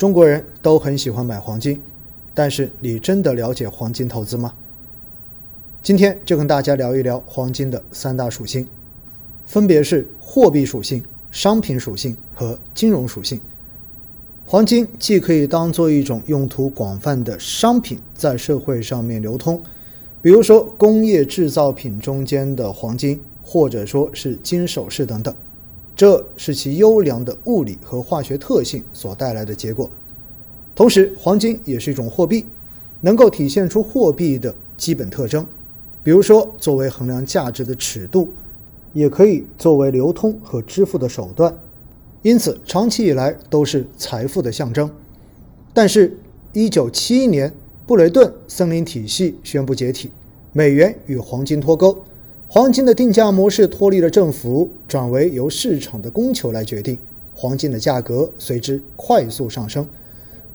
中国人都很喜欢买黄金，但是你真的了解黄金投资吗？今天就跟大家聊一聊黄金的三大属性，分别是货币属性、商品属性和金融属性。黄金既可以当做一种用途广泛的商品在社会上面流通，比如说工业制造品中间的黄金，或者说是金首饰等等。这是其优良的物理和化学特性所带来的结果。同时，黄金也是一种货币，能够体现出货币的基本特征，比如说作为衡量价值的尺度，也可以作为流通和支付的手段，因此长期以来都是财富的象征。但是，1971年，布雷顿森林体系宣布解体，美元与黄金脱钩。黄金的定价模式脱离了政府，转为由市场的供求来决定，黄金的价格随之快速上升，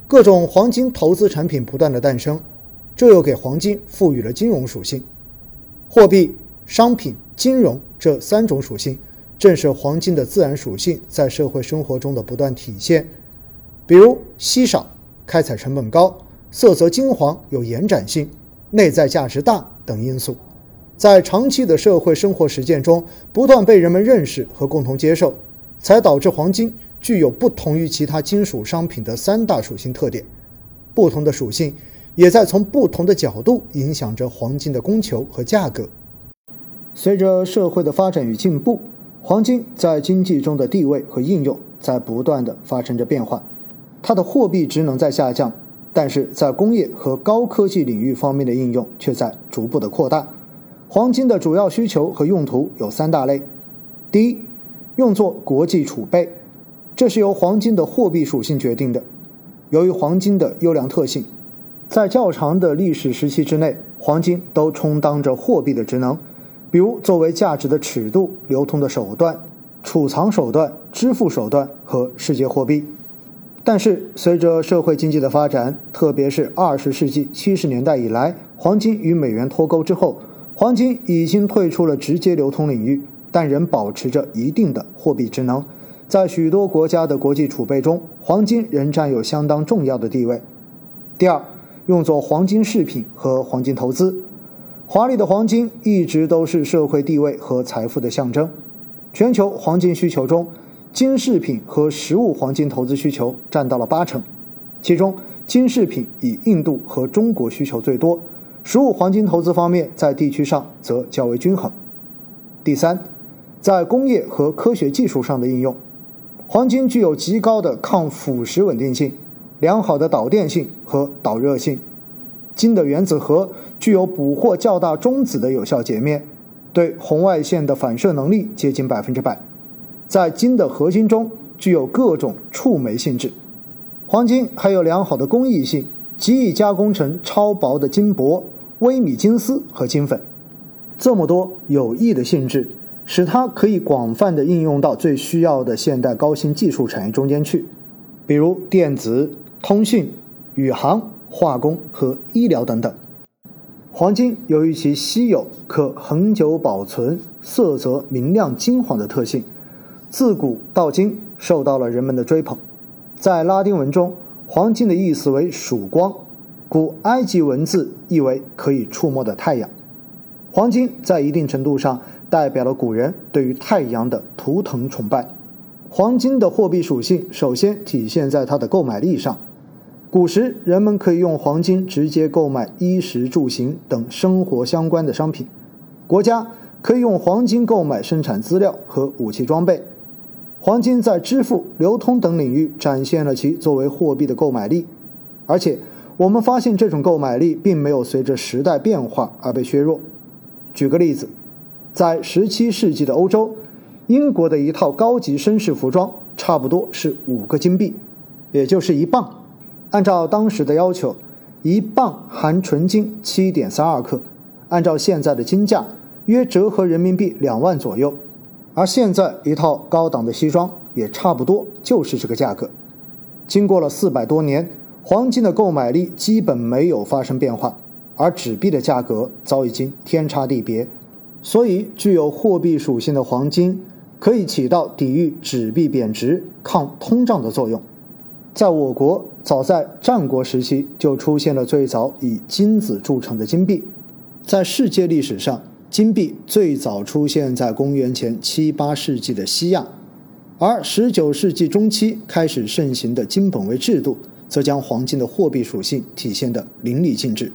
各种黄金投资产品不断的诞生，这又给黄金赋予了金融属性。货币、商品、金融这三种属性，正是黄金的自然属性在社会生活中的不断体现，比如稀少、开采成本高、色泽金黄、有延展性、内在价值大等因素。在长期的社会生活实践中，不断被人们认识和共同接受，才导致黄金具有不同于其他金属商品的三大属性特点。不同的属性也在从不同的角度影响着黄金的供求和价格。随着社会的发展与进步，黄金在经济中的地位和应用在不断的发生着变化。它的货币职能在下降，但是在工业和高科技领域方面的应用却在逐步的扩大。黄金的主要需求和用途有三大类：第一，用作国际储备，这是由黄金的货币属性决定的。由于黄金的优良特性，在较长的历史时期之内，黄金都充当着货币的职能，比如作为价值的尺度、流通的手段、储藏手段、支付手段和世界货币。但是，随着社会经济的发展，特别是二十世纪七十年代以来，黄金与美元脱钩之后。黄金已经退出了直接流通领域，但仍保持着一定的货币职能。在许多国家的国际储备中，黄金仍占有相当重要的地位。第二，用作黄金饰品和黄金投资。华丽的黄金一直都是社会地位和财富的象征。全球黄金需求中，金饰品和实物黄金投资需求占到了八成，其中金饰品以印度和中国需求最多。实物黄金投资方面，在地区上则较为均衡。第三，在工业和科学技术上的应用，黄金具有极高的抗腐蚀稳定性、良好的导电性和导热性。金的原子核具有捕获较大中子的有效截面，对红外线的反射能力接近百分之百。在金的核心中具有各种触媒性质。黄金还有良好的工艺性，极易加工成超薄的金箔。微米金丝和金粉，这么多有益的性质，使它可以广泛的应用到最需要的现代高新技术产业中间去，比如电子、通讯、宇航、化工和医疗等等。黄金由于其稀有、可恒久保存、色泽明亮金黄的特性，自古到今受到了人们的追捧。在拉丁文中，黄金的意思为曙光。古埃及文字意为可以触摸的太阳，黄金在一定程度上代表了古人对于太阳的图腾崇拜。黄金的货币属性首先体现在它的购买力上。古时人们可以用黄金直接购买衣食住行等生活相关的商品，国家可以用黄金购买生产资料和武器装备。黄金在支付、流通等领域展现了其作为货币的购买力，而且。我们发现这种购买力并没有随着时代变化而被削弱。举个例子，在17世纪的欧洲，英国的一套高级绅士服装差不多是五个金币，也就是一磅。按照当时的要求，一磅含纯金7.32克，按照现在的金价，约折合人民币两万左右。而现在一套高档的西装也差不多就是这个价格。经过了四百多年。黄金的购买力基本没有发生变化，而纸币的价格早已经天差地别，所以具有货币属性的黄金可以起到抵御纸币贬值、抗通胀的作用。在我国，早在战国时期就出现了最早以金子铸成的金币。在世界历史上，金币最早出现在公元前七八世纪的西亚，而十九世纪中期开始盛行的金本位制度，则将黄金的货币属性体现得淋漓尽致。